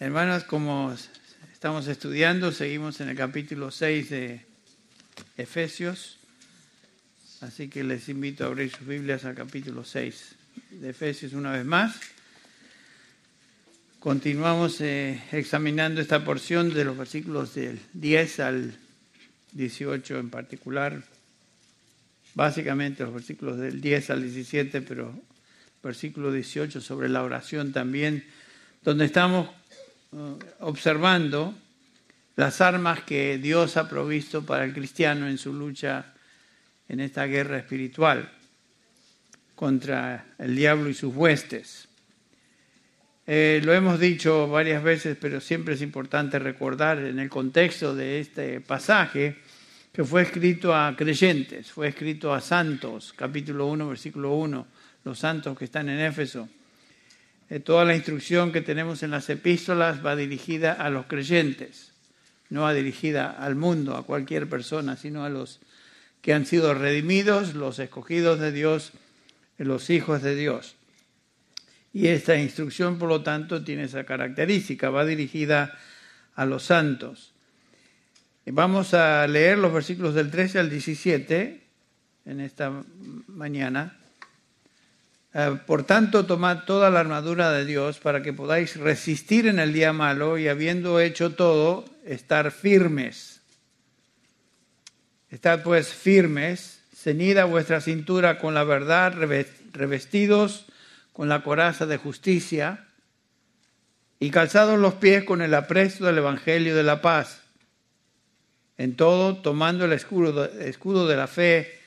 Hermanos, como estamos estudiando, seguimos en el capítulo 6 de Efesios, así que les invito a abrir sus Biblias al capítulo 6 de Efesios una vez más. Continuamos eh, examinando esta porción de los versículos del 10 al 18 en particular, básicamente los versículos del 10 al 17, pero versículo 18 sobre la oración también, donde estamos observando las armas que Dios ha provisto para el cristiano en su lucha en esta guerra espiritual contra el diablo y sus huestes. Eh, lo hemos dicho varias veces, pero siempre es importante recordar en el contexto de este pasaje que fue escrito a creyentes, fue escrito a santos, capítulo 1, versículo 1, los santos que están en Éfeso. Eh, toda la instrucción que tenemos en las epístolas va dirigida a los creyentes, no va dirigida al mundo, a cualquier persona, sino a los que han sido redimidos, los escogidos de Dios, los hijos de Dios. Y esta instrucción, por lo tanto, tiene esa característica, va dirigida a los santos. Vamos a leer los versículos del 13 al 17 en esta mañana. Eh, por tanto, tomad toda la armadura de Dios para que podáis resistir en el día malo y habiendo hecho todo, estar firmes. Estad pues firmes, ceñida vuestra cintura con la verdad, revestidos con la coraza de justicia y calzados los pies con el apresto del Evangelio de la paz. En todo, tomando el escudo, escudo de la fe,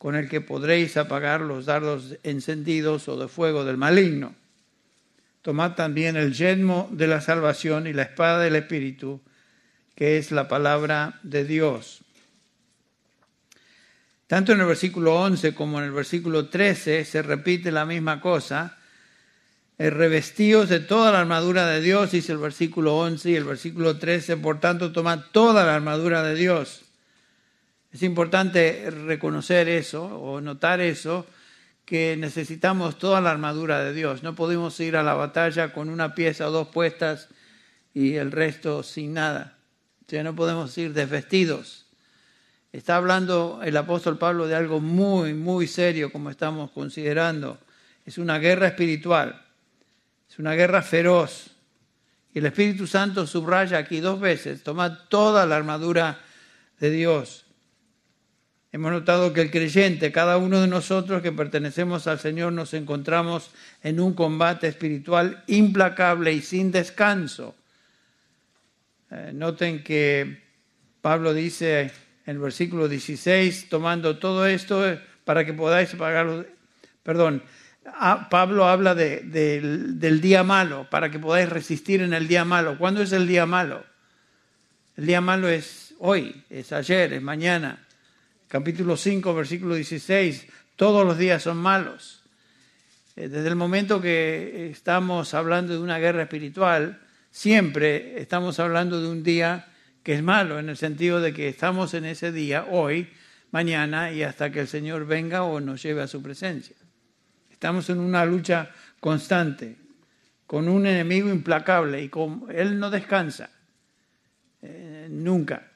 con el que podréis apagar los dardos encendidos o de fuego del maligno. Tomad también el yelmo de la salvación y la espada del Espíritu, que es la palabra de Dios. Tanto en el versículo 11 como en el versículo 13 se repite la misma cosa. El revestidos de toda la armadura de Dios, dice el versículo 11 y el versículo 13, por tanto tomad toda la armadura de Dios es importante reconocer eso o notar eso, que necesitamos toda la armadura de Dios. No podemos ir a la batalla con una pieza o dos puestas y el resto sin nada. O sea, no podemos ir desvestidos. Está hablando el apóstol Pablo de algo muy, muy serio como estamos considerando. Es una guerra espiritual, es una guerra feroz. Y el Espíritu Santo subraya aquí dos veces, toma toda la armadura de Dios. Hemos notado que el creyente, cada uno de nosotros que pertenecemos al Señor, nos encontramos en un combate espiritual implacable y sin descanso. Eh, noten que Pablo dice en el versículo 16, tomando todo esto eh, para que podáis pagarlo, perdón, Pablo habla del día malo, para que podáis resistir en el día malo. ¿Cuándo es el día malo? El día malo es hoy, es ayer, es mañana capítulo 5, versículo 16, todos los días son malos. Eh, desde el momento que estamos hablando de una guerra espiritual, siempre estamos hablando de un día que es malo, en el sentido de que estamos en ese día, hoy, mañana y hasta que el Señor venga o nos lleve a su presencia. Estamos en una lucha constante, con un enemigo implacable y con, Él no descansa, eh, nunca.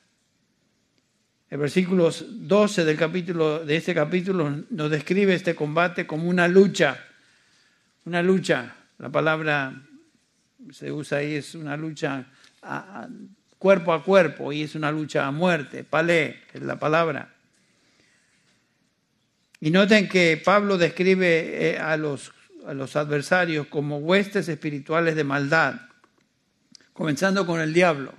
El versículo 12 del capítulo, de este capítulo nos describe este combate como una lucha, una lucha. La palabra se usa ahí, es una lucha cuerpo a cuerpo y es una lucha a muerte. Palé es la palabra. Y noten que Pablo describe eh, a los, a los adversarios como huestes espirituales de maldad, comenzando con el diablo.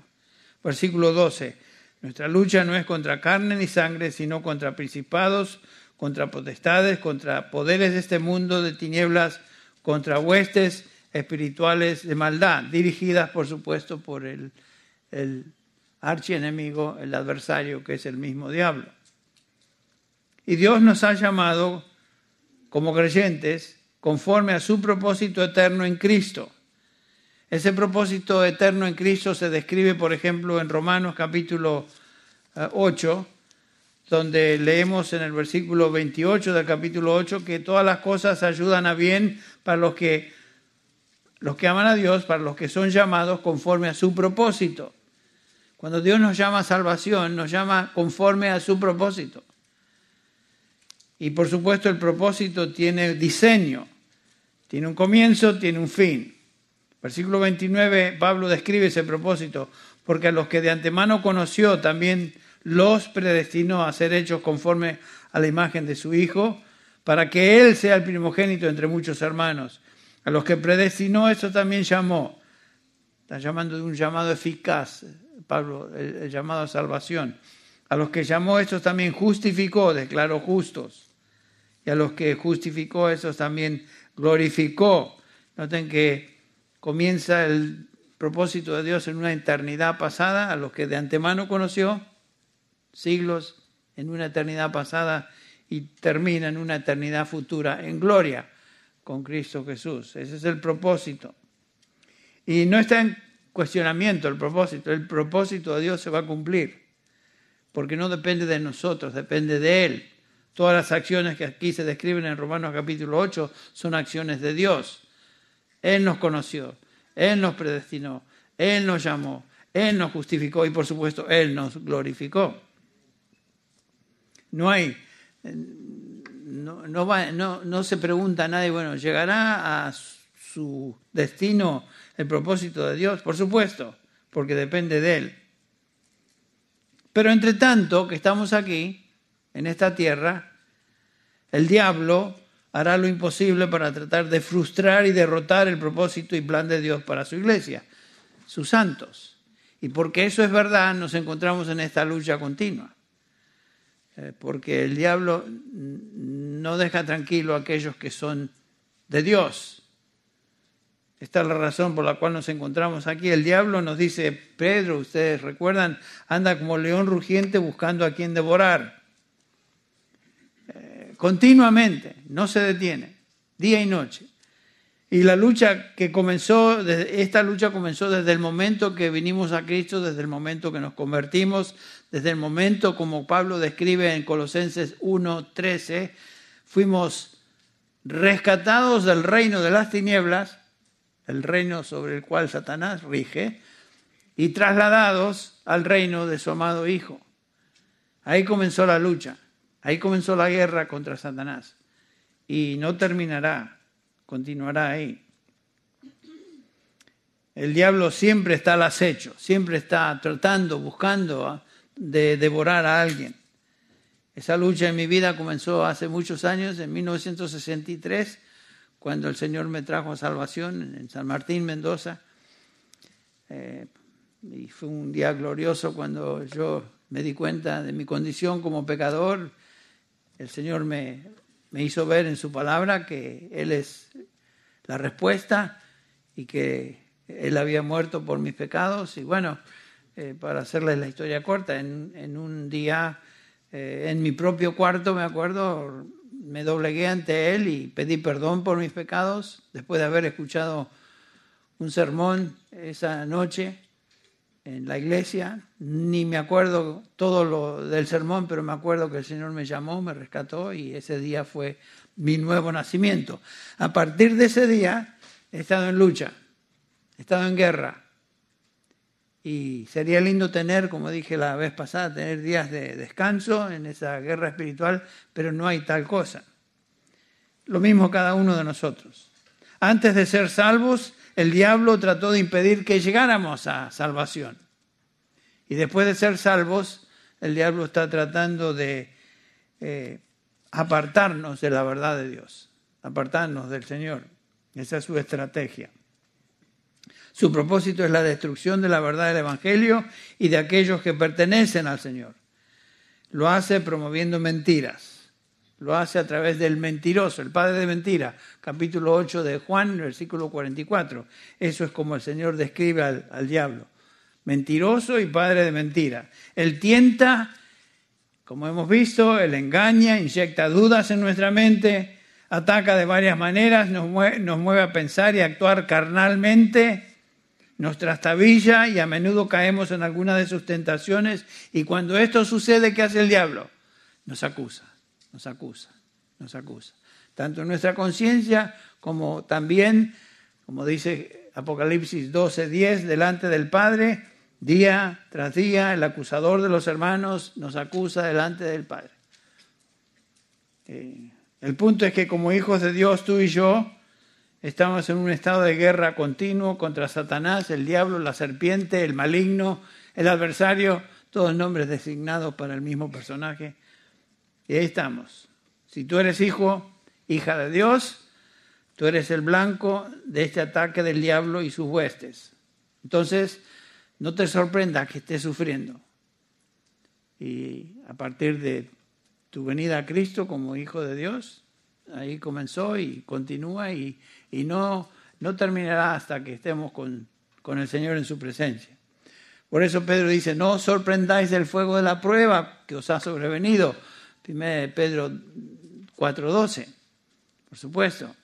Versículo 12 nuestra lucha no es contra carne ni sangre, sino contra principados, contra potestades, contra poderes de este mundo de tinieblas, contra huestes espirituales de maldad, dirigidas, por supuesto, por el, el archienemigo, el adversario, que es el mismo diablo. Y Dios nos ha llamado como creyentes conforme a su propósito eterno en Cristo. Ese propósito eterno en Cristo se describe, por ejemplo, en Romanos capítulo 8, eh, donde leemos en el versículo 28 del capítulo 8 que todas las cosas ayudan a bien para los que los que aman a Dios, para los que son llamados conforme a su propósito. Cuando Dios nos llama a salvación, nos llama conforme a su propósito. Y por supuesto el propósito tiene diseño, tiene un comienzo, tiene un fin. Versículo 29, Pablo describe ese propósito, porque a los que de antemano conoció también los predestinó a ser hechos conforme a la imagen de su Hijo, para que Él sea el primogénito entre muchos hermanos. A los que predestinó, eso también llamó. Está llamando de un llamado eficaz, Pablo, el, llamado a salvación. A los que llamó, estos también justificó, declaró justos. Y a los que justificó, esos también glorificó. Noten que comienza el propósito de Dios en una eternidad pasada, a los que de antemano conoció, siglos en una eternidad pasada y termina en una eternidad futura en gloria con Cristo Jesús. Ese es el propósito. Y no está en cuestionamiento el propósito. El propósito de Dios se va a cumplir. Porque no depende de nosotros, depende de Él. Todas las acciones que aquí se describen en Romanos capítulo 8 son acciones de Dios. Él nos conoció, Él nos predestinó, Él nos llamó, Él nos justificó y por supuesto Él nos glorificó. No hay no, no, se pregunta a nadie, bueno, ¿llegará a su destino el propósito de Dios? Por supuesto, porque depende de Él. Pero entre tanto que estamos aquí, en esta tierra, el diablo hará lo imposible para tratar de frustrar y derrotar el propósito y plan de Dios para su iglesia, sus santos. Y porque eso es verdad, nos encontramos en esta lucha continua. Eh, porque el diablo no deja tranquilo a aquellos que son de Dios. Esta es la razón por la cual nos encontramos aquí. El diablo nos dice, Pedro, ustedes recuerdan, anda como león rugiente buscando a quien devorar. Continuamente, no se detiene, día y noche. Y la lucha que comenzó, esta lucha comenzó desde el momento que vinimos a Cristo, desde el momento que nos convertimos, desde el momento, como Pablo describe en Colosenses 1.13, fuimos rescatados del reino de las tinieblas, el reino sobre el cual Satanás rige, y trasladados al reino de su amado Hijo. Ahí comenzó la lucha, ahí comenzó la guerra contra Satanás. Y no terminará, continuará ahí. El diablo siempre está al acecho, siempre está tratando, buscando de devorar a alguien. Esa lucha en mi vida comenzó hace muchos años, en 1963, cuando el Señor me trajo a salvación en San Martín, Mendoza. Eh, y fue un día glorioso cuando yo me di cuenta de mi condición como pecador. El Señor me, me hizo ver en su palabra que Él es la respuesta y que Él había muerto por mis pecados. Y bueno, eh, para hacerles la historia corta, en, un día eh, en mi propio cuarto, me acuerdo, me doblegué ante él y pedí perdón por mis pecados después de haber escuchado un sermón esa noche en la iglesia. Ni me acuerdo todo lo del sermón, pero me acuerdo que el Señor me llamó, me rescató y ese día fue mi nuevo nacimiento. A partir de ese día he estado en lucha, he estado en guerra, y sería lindo tener, como dije la vez pasada, tener días de descanso en esa guerra espiritual, pero no hay tal cosa. Lo mismo cada uno de nosotros. Antes de ser salvos, el diablo trató de impedir que llegáramos a salvación. Y después de ser salvos, el diablo está tratando de eh, apartarnos de la verdad de Dios, apartarnos del Señor. Esa es su estrategia. Su propósito es la destrucción de la verdad del Evangelio y de aquellos que pertenecen al Señor. Lo hace promoviendo mentiras. Lo hace a través del mentiroso, el padre de mentira, capítulo 8 de Juan, versículo 44. Eso es como el Señor describe al, diablo. Mentiroso y padre de mentira. Él tienta, como hemos visto, él engaña, inyecta dudas en nuestra mente, ataca de varias maneras, nos mueve, nos mueve a pensar y actuar carnalmente nos trastabilla y a menudo caemos en alguna de sus tentaciones y cuando esto sucede, ¿qué hace el diablo? Nos acusa, nos acusa, nos acusa. Tanto en nuestra conciencia como también como dice Apocalipsis 12, 10, delante del Padre, día tras día, el acusador de los hermanos nos acusa delante del Padre. Eh, el punto es que como hijos de Dios, tú y yo, estamos en un estado de guerra continuo contra Satanás, el diablo, la serpiente, el maligno, el adversario, todos nombres designados para el mismo personaje. Y ahí estamos. Si tú eres hijo, hija de Dios, tú eres el blanco de este ataque del diablo y sus huestes. Entonces, no te sorprenda que estés sufriendo. Y a partir de tu venida a Cristo como hijo de Dios, ahí comenzó y continúa y, no, no terminará hasta que estemos con, con el Señor en su presencia. Por eso Pedro dice, no sorprendáis del fuego de la prueba que os ha sobrevenido. 1 Pedro 4:12. Por supuesto,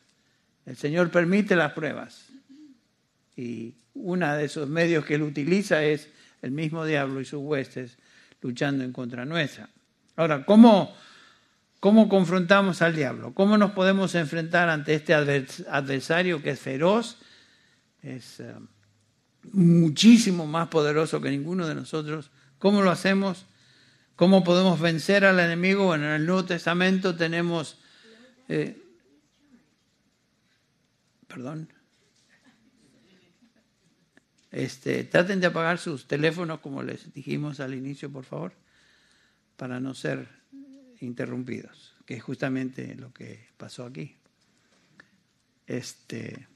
el Señor permite las pruebas. Y uno de esos medios que él utiliza es el mismo diablo y sus huestes luchando en contra nuestra. Ahora, ¿cómo, cómo confrontamos al diablo? ¿Cómo nos podemos enfrentar ante este adversario que es feroz? Es. Eh, muchísimo más poderoso que ninguno de nosotros. ¿Cómo lo hacemos? ¿Cómo podemos vencer al enemigo? Bueno, en el Nuevo Testamento tenemos... Eh, perdón. Este, traten de apagar sus teléfonos como les dijimos al inicio, por favor, para no ser interrumpidos, que es justamente lo que pasó aquí. Este,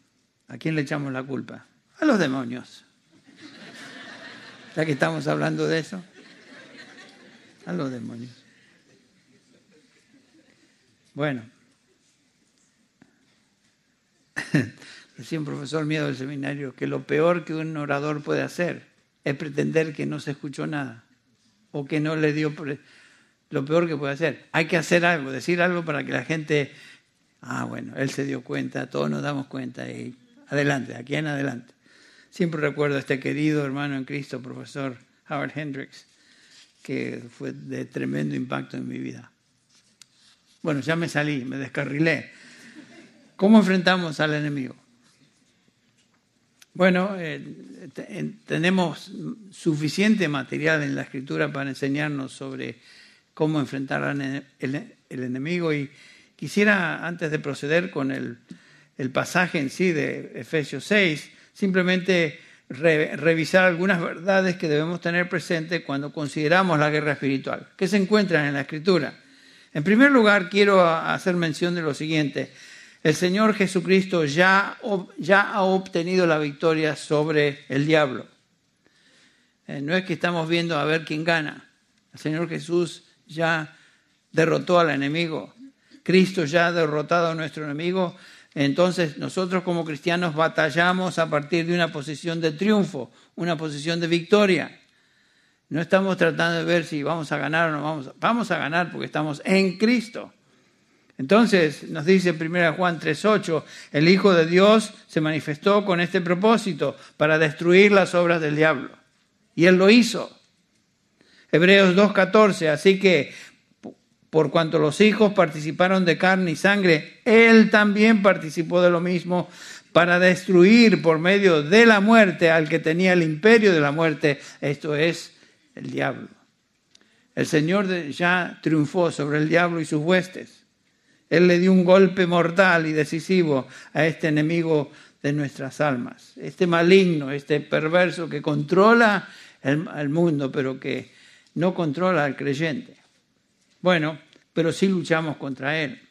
¿A quién le echamos la culpa? A los demonios. Ya que estamos hablando de eso. A los demonios. Bueno. Decía un profesor miedo del seminario que lo peor que un orador puede hacer es pretender que no se escuchó nada o que no le dio lo peor que puede hacer. Hay que hacer algo, decir algo para que la gente, ah, bueno, él se dio cuenta, todos nos damos cuenta y adelante, aquí en adelante. Siempre recuerdo a este querido hermano en Cristo, profesor Howard Hendricks, que fue de tremendo impacto en mi vida. Bueno, ya me salí, me descarrilé. ¿Cómo enfrentamos al enemigo? Bueno, eh, tenemos suficiente material en la escritura para enseñarnos sobre cómo enfrentar al el, enemigo y quisiera, antes de proceder con el, el pasaje en sí de Efesios 6, simplemente revisar algunas verdades que debemos tener presentes cuando consideramos la guerra espiritual, que se encuentran en la Escritura. En primer lugar, quiero hacer mención de lo siguiente. El Señor Jesucristo ya, ya ha obtenido la victoria sobre el diablo. Eh, no es que estamos viendo a ver quién gana. El Señor Jesús ya derrotó al enemigo. Cristo ya ha derrotado a nuestro enemigo entonces nosotros como cristianos batallamos a partir de una posición de triunfo, una posición de victoria. No estamos tratando de ver si vamos a ganar o no vamos. Vamos a ganar porque estamos en Cristo. Entonces nos dice 1 Juan 3:8, el Hijo de Dios se manifestó con este propósito, para destruir las obras del diablo. Y Él lo hizo. Hebreos 2:14, así que por cuanto los hijos participaron de carne y sangre, Él también participó de lo mismo para destruir por medio de la muerte al que tenía el imperio de la muerte, esto es el diablo. El Señor ya triunfó sobre el diablo y sus huestes. Él le dio un golpe mortal y decisivo a este enemigo de nuestras almas, este maligno, este perverso que controla el, mundo, pero que no controla al creyente. Bueno, pero sí luchamos contra él.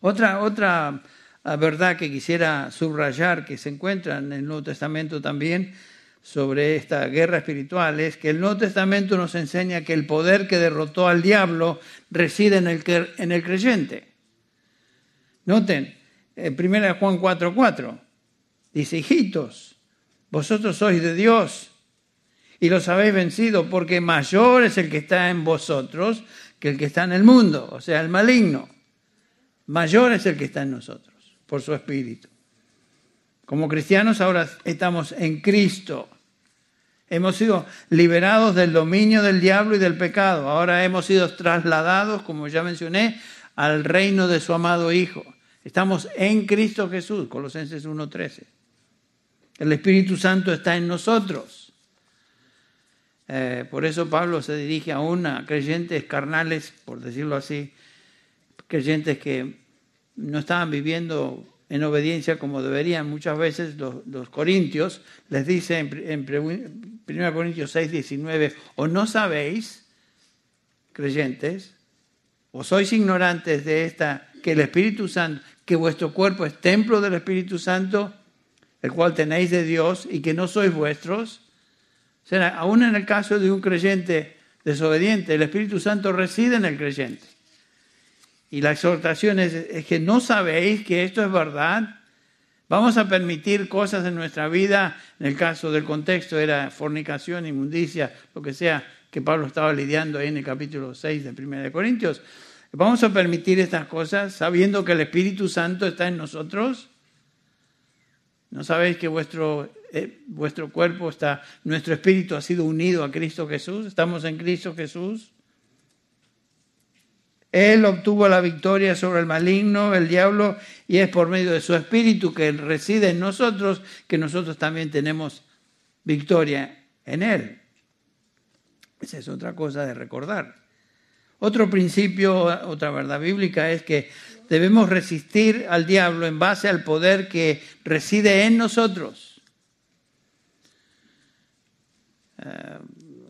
Otra, otra ah, verdad que quisiera subrayar, que se encuentra en el Nuevo Testamento también, sobre esta guerra espiritual, es que el Nuevo Testamento nos enseña que el poder que derrotó al diablo reside en el, en el creyente. Noten, en 1 Juan 4:4, dice, hijitos, vosotros sois de Dios y los habéis vencido, porque mayor es el que está en vosotros que el que está en el mundo, o sea, el maligno. Mayor es el que está en nosotros, por su espíritu. Como cristianos ahora estamos en Cristo. Hemos sido liberados del dominio del diablo y del pecado. Ahora hemos sido trasladados, como ya mencioné, al reino de su amado Hijo. Estamos en Cristo Jesús, Colosenses 1.13. El Espíritu Santo está en nosotros. Eh, por eso Pablo se dirige aún a creyentes carnales, por decirlo así, creyentes que no estaban viviendo en obediencia como deberían muchas veces los, corintios, les dice en, en 1 Corintios 6, 19, o no sabéis, creyentes, o sois ignorantes de esta, que el Espíritu Santo, que vuestro cuerpo es templo del Espíritu Santo, el cual tenéis de Dios y que no sois vuestros. O sea, aún en el caso de un creyente desobediente, el Espíritu Santo reside en el creyente. Y la exhortación es, que no sabéis que esto es verdad. Vamos a permitir cosas en nuestra vida, en el caso del contexto era fornicación, inmundicia, lo que sea que Pablo estaba lidiando ahí en el capítulo 6 de 1 Corintios. ¿Vamos a permitir estas cosas sabiendo que el Espíritu Santo está en nosotros? ¿No sabéis que vuestro, eh, vuestro cuerpo está, nuestro espíritu ha sido unido a Cristo Jesús? ¿Estamos en Cristo Jesús? Él obtuvo la victoria sobre el maligno, el diablo, y es por medio de su espíritu que reside en nosotros que nosotros también tenemos victoria en Él. Esa es otra cosa de recordar. Otro principio, otra verdad bíblica es que debemos resistir al diablo en base al poder que reside en nosotros. Eh,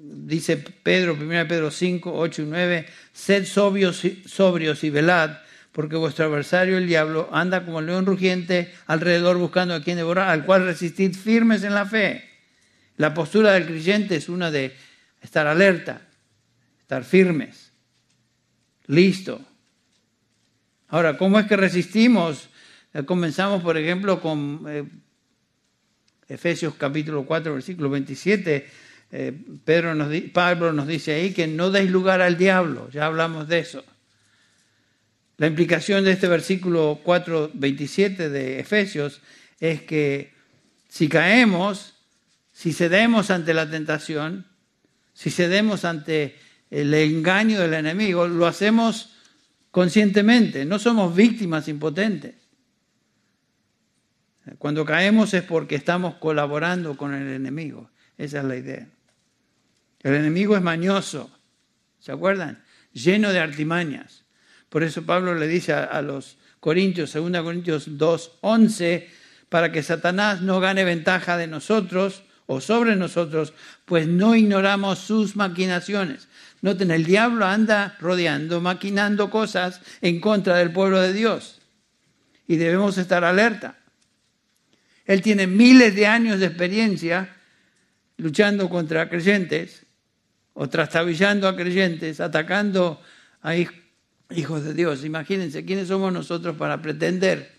dice Pedro, 1 Pedro 5, 8 y 9, sed sobrios, sobrios y velad, porque vuestro adversario el diablo anda como el león rugiente alrededor buscando a quien devorar, al cual resistid firmes en la fe. La postura del creyente es una de estar alerta, estar firmes listo. Ahora, ¿cómo es que resistimos? Eh, comenzamos, por ejemplo, con eh, Efesios capítulo 4, versículo 27. Eh, Pedro nos, Pablo nos dice ahí que no deis lugar al diablo, ya hablamos de eso. La implicación de este versículo 4, 27 de Efesios es que si caemos, si cedemos ante la tentación, si cedemos ante el engaño del enemigo, lo hacemos conscientemente, no somos víctimas impotentes. Cuando caemos es porque estamos colaborando con el enemigo, esa es la idea. El enemigo es mañoso, ¿se acuerdan? Lleno de artimañas. Por eso Pablo le dice a, los Corintios, 2 Corintios 2, 11, para que Satanás no gane ventaja de nosotros o sobre nosotros, pues no ignoramos sus maquinaciones. Noten, el diablo anda rodeando, maquinando cosas en contra del pueblo de Dios. Y debemos estar alerta. Él tiene miles de años de experiencia luchando contra creyentes o trastabillando a creyentes, atacando a hijos de Dios. Imagínense, ¿quiénes somos nosotros para pretender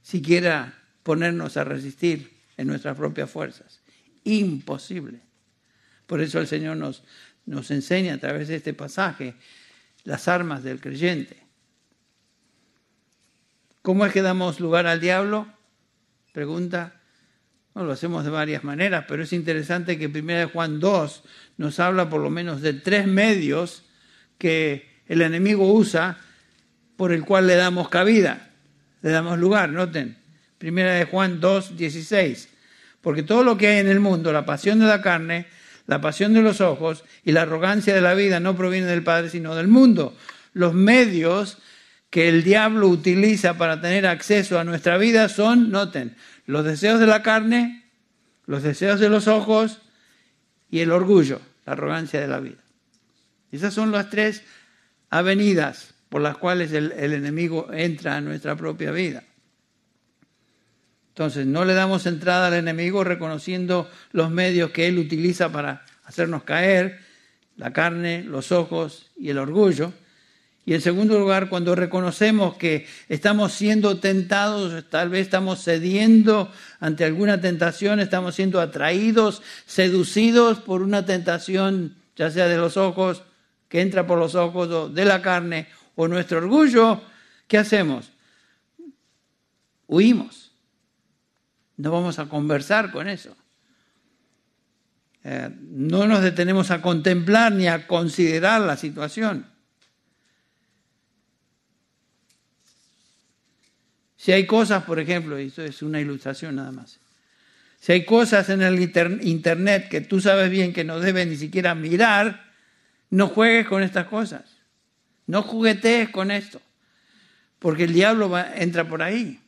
siquiera ponernos a resistir en nuestras propias fuerzas? Imposible. Por eso el Señor nos, nos enseña a través de este pasaje las armas del creyente. ¿Cómo es que damos lugar al diablo? Pregunta. lo hacemos de varias maneras, pero es interesante que 1 Juan 2 nos habla por lo menos de tres medios que el enemigo usa por el cual le damos cabida, le damos lugar. Noten, 1 Juan 2, 16. Porque todo lo que hay en el mundo, la pasión de la carne, la pasión de los ojos y la arrogancia de la vida no provienen del Padre, sino del mundo. Los medios que el diablo utiliza para tener acceso a nuestra vida son, noten, los deseos de la carne, los deseos de los ojos y el orgullo, la arrogancia de la vida. Esas son las tres avenidas por las cuales el, enemigo entra a nuestra propia vida. Entonces, no le damos entrada al enemigo reconociendo los medios que él utiliza para hacernos caer, la carne, los ojos y el orgullo. Y en segundo lugar, cuando reconocemos que estamos siendo tentados, tal vez estamos cediendo ante alguna tentación, estamos siendo atraídos, seducidos por una tentación, ya sea de los ojos, que entra por los ojos, o de la carne, o nuestro orgullo, ¿qué hacemos? Huimos no vamos a conversar con eso. Eh, no nos detenemos a contemplar ni a considerar la situación. Si hay cosas, por ejemplo, y esto es una ilustración nada más, si hay cosas en el internet que tú sabes bien que no debes ni siquiera mirar, no juegues con estas cosas. No juguetees con esto. Porque el diablo entra por ahí.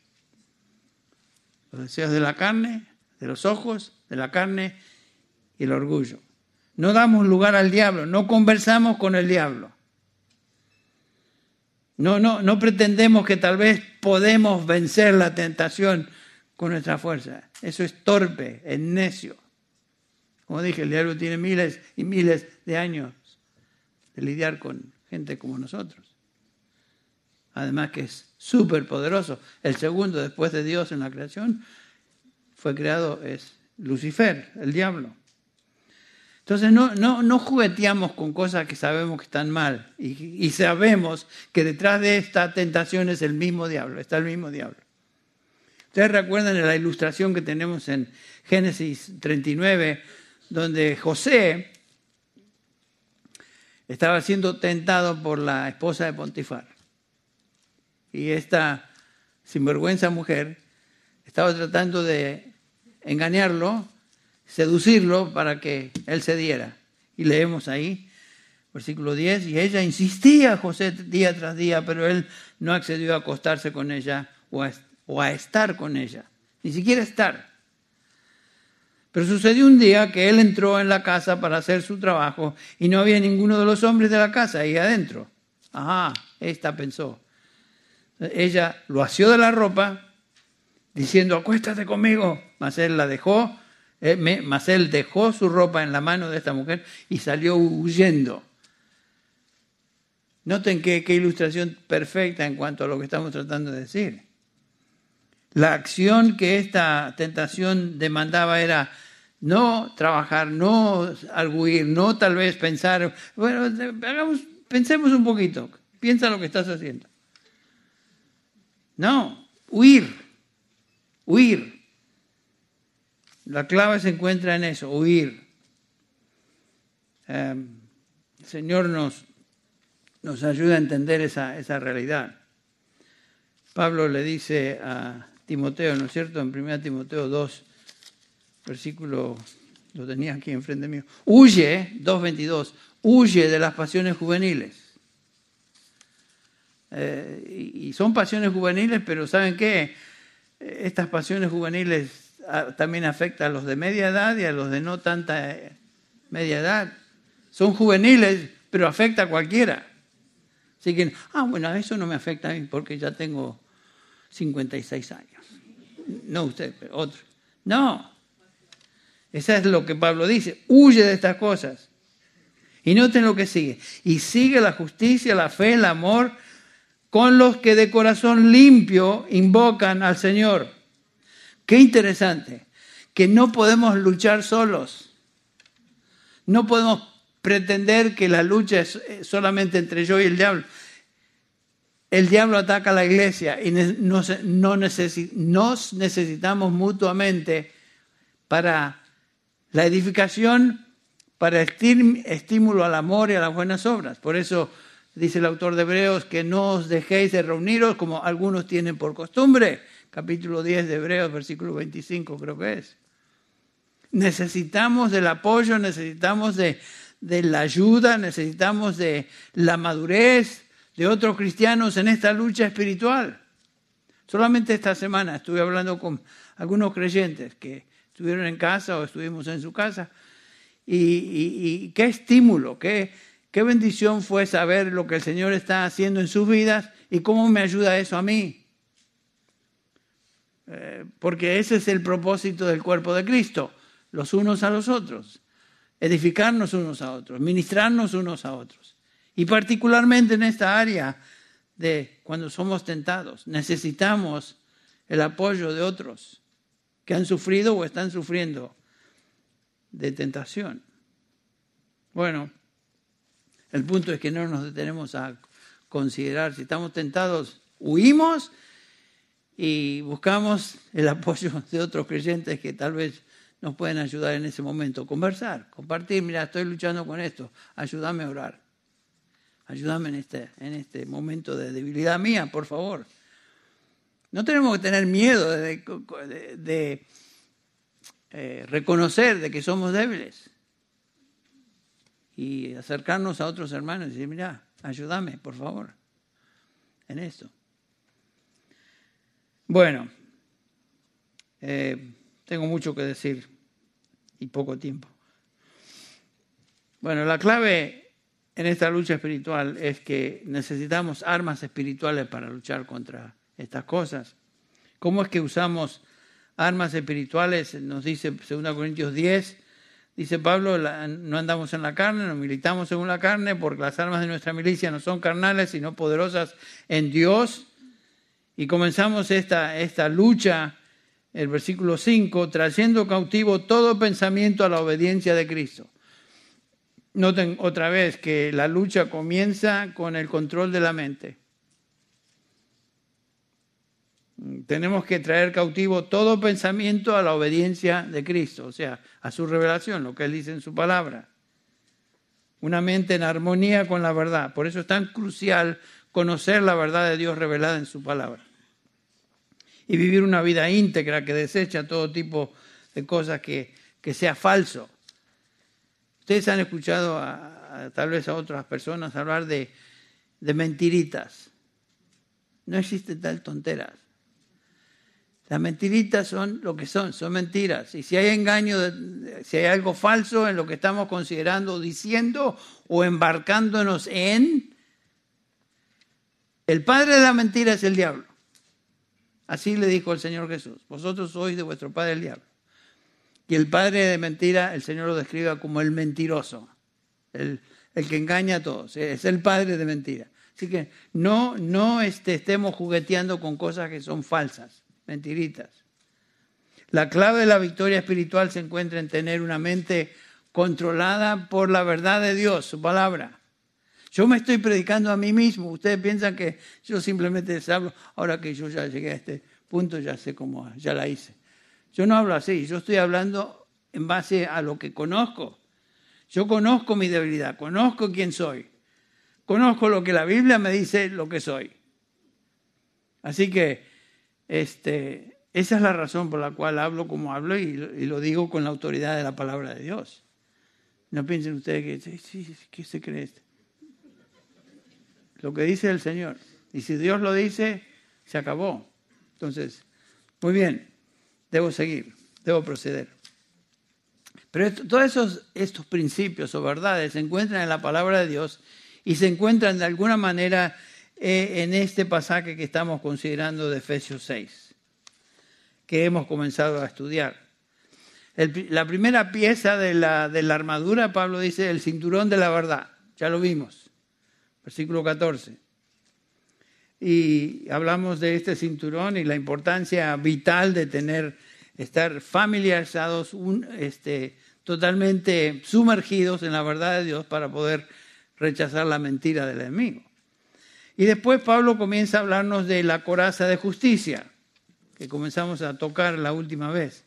Los deseos de la carne, de los ojos, de la carne y el orgullo. No damos lugar al diablo, no conversamos con el diablo. No, no, no pretendemos que tal vez podemos vencer la tentación con nuestra fuerza. Eso es torpe, es necio. Como dije, el diablo tiene miles y miles de años de lidiar con gente como nosotros. Además que es súper poderoso. El segundo después de Dios en la creación fue creado es Lucifer, el diablo. Entonces no, no, no jugueteamos con cosas que sabemos que están mal y, y sabemos que detrás de esta tentación es el mismo diablo, está el mismo diablo. Ustedes recuerdan la ilustración que tenemos en Génesis 39, donde José estaba siendo tentado por la esposa de Pontifar. Y esta sinvergüenza mujer estaba tratando de engañarlo, seducirlo para que él se diera. Y leemos ahí, versículo 10, y ella insistía José día tras día, pero él no accedió a acostarse con ella o a o a estar con ella, ni siquiera estar. Pero sucedió un día que él entró en la casa para hacer su trabajo y no había ninguno de los hombres de la casa ahí adentro. Ajá, esta pensó. Ella lo asió de la ropa diciendo, acuéstate conmigo. Mas él la dejó, mas él dejó su ropa en la mano de esta mujer y salió huyendo. Noten qué ilustración perfecta en cuanto a lo que estamos tratando de decir. La acción que esta tentación demandaba era no trabajar, no arguir, no tal vez pensar, bueno, hagamos, pensemos un poquito, piensa lo que estás haciendo. No, huir, huir. La clave se encuentra en eso, huir. Em, el Señor nos, nos ayuda a entender esa, esa realidad. Pablo le dice a Timoteo, ¿no es cierto? En 1 Timoteo 2, versículo, lo tenía aquí enfrente mío. Huye, 2.22, huye de las pasiones juveniles. Eh, y son pasiones juveniles, pero ¿saben qué? Estas pasiones juveniles también afectan a los de media edad y a los de no tanta eh, media edad. Son juveniles, pero afecta a cualquiera. Así que, ah, bueno, eso no me afecta a mí porque ya tengo 56 años no usted, pero otro. No. Eso es lo que Pablo dice. Huye de estas cosas. Y noten lo que sigue. Y sigue la justicia, la fe, el amor con los que de corazón limpio invocan al Señor. Qué interesante. Que no podemos luchar solos. No podemos pretender que la lucha es solamente entre yo y el diablo el diablo ataca a la iglesia y nos, necesitamos mutuamente para la edificación, para estímulo al amor y a las buenas obras. Por eso dice el autor de Hebreos que no os dejéis de reuniros como algunos tienen por costumbre. Capítulo 10 de Hebreos, versículo 25 creo que es. Necesitamos del apoyo, necesitamos de, de la ayuda, necesitamos de la madurez, de otros cristianos en esta lucha espiritual. Solamente esta semana estuve hablando con algunos creyentes que estuvieron en casa o estuvimos en su casa y, qué estímulo, qué, qué bendición fue saber lo que el Señor está haciendo en sus vidas y cómo me ayuda eso a mí. Eh, porque ese es el propósito del cuerpo de Cristo, los unos a los otros, edificarnos unos a otros, ministrarnos unos a otros. Y particularmente en esta área de cuando somos tentados, necesitamos el apoyo de otros que han sufrido o están sufriendo de tentación. Bueno, el punto es que no nos detenemos a considerar si estamos tentados, huimos y buscamos el apoyo de otros creyentes que tal vez nos pueden ayudar en ese momento. Conversar, compartir, mira, estoy luchando con esto, ayúdame a orar. Ayúdame en este, en este momento de debilidad mía, por favor. No tenemos que tener miedo de, eh, reconocer de que somos débiles y acercarnos a otros hermanos y decir, mira, ayúdame, por favor, en esto. Bueno, eh, tengo mucho que decir y poco tiempo. Bueno, la clave en esta lucha espiritual es que necesitamos armas espirituales para luchar contra estas cosas. ¿Cómo es que usamos armas espirituales? Nos dice 2 Corintios 10, dice Pablo, no andamos en la carne, no militamos según la carne, porque las armas de nuestra milicia no son carnales, sino poderosas en Dios. Y comenzamos esta, esta lucha, el versículo 5, trayendo cautivo todo pensamiento a la obediencia de Cristo. Noten otra vez que la lucha comienza con el control de la mente. Tenemos que traer cautivo todo pensamiento a la obediencia de Cristo, o sea, a su revelación, lo que Él dice en su palabra. Una mente en armonía con la verdad. Por eso es tan crucial conocer la verdad de Dios revelada en su palabra. Y vivir una vida íntegra que desecha todo tipo de cosas que, que sea falso. Ustedes han escuchado tal vez a otras personas hablar de, de mentiritas. No existen tal tonteras. Las mentiritas son lo que son, son mentiras. Y si hay engaño, si hay algo falso en lo que estamos considerando, diciendo o embarcándonos en, el padre de la mentira es el diablo. Así le dijo el Señor Jesús. Vosotros sois de vuestro padre el diablo. Y el padre de mentira, el Señor lo describe como el mentiroso, el, que engaña a todos. Es el padre de mentira. Así que no, no este, estemos jugueteando con cosas que son falsas mentiritas. La clave de la victoria espiritual se encuentra en tener una mente controlada por la verdad de Dios, su palabra. Yo me estoy predicando a mí mismo. Ustedes piensan que yo simplemente les hablo, ahora que yo ya llegué a este punto, ya sé cómo, ya la hice. Yo no hablo así, yo estoy hablando en base a lo que conozco. Yo conozco mi debilidad, conozco quién soy, conozco lo que la Biblia me dice lo que soy. Así que este, esa es la razón por la cual hablo como hablo y, lo digo con la autoridad de la palabra de Dios. No piensen ustedes que, sí, ¿qué se cree este? Lo que dice el Señor. Y si Dios lo dice, se acabó. Entonces, muy bien, debo seguir, debo proceder. Pero todos esos, estos principios o verdades se encuentran en la palabra de Dios y se encuentran de alguna manera eh, en este pasaje que estamos considerando de Efesios 6, que hemos comenzado a estudiar. la primera pieza de la, de la armadura, Pablo dice, el cinturón de la verdad. Ya lo vimos, versículo 14. Y hablamos de este cinturón y la importancia vital de tener, estar familiarizados, este, totalmente sumergidos en la verdad de Dios para poder rechazar la mentira del enemigo. Y después Pablo comienza a hablarnos de la coraza de justicia, que comenzamos a tocar la última vez.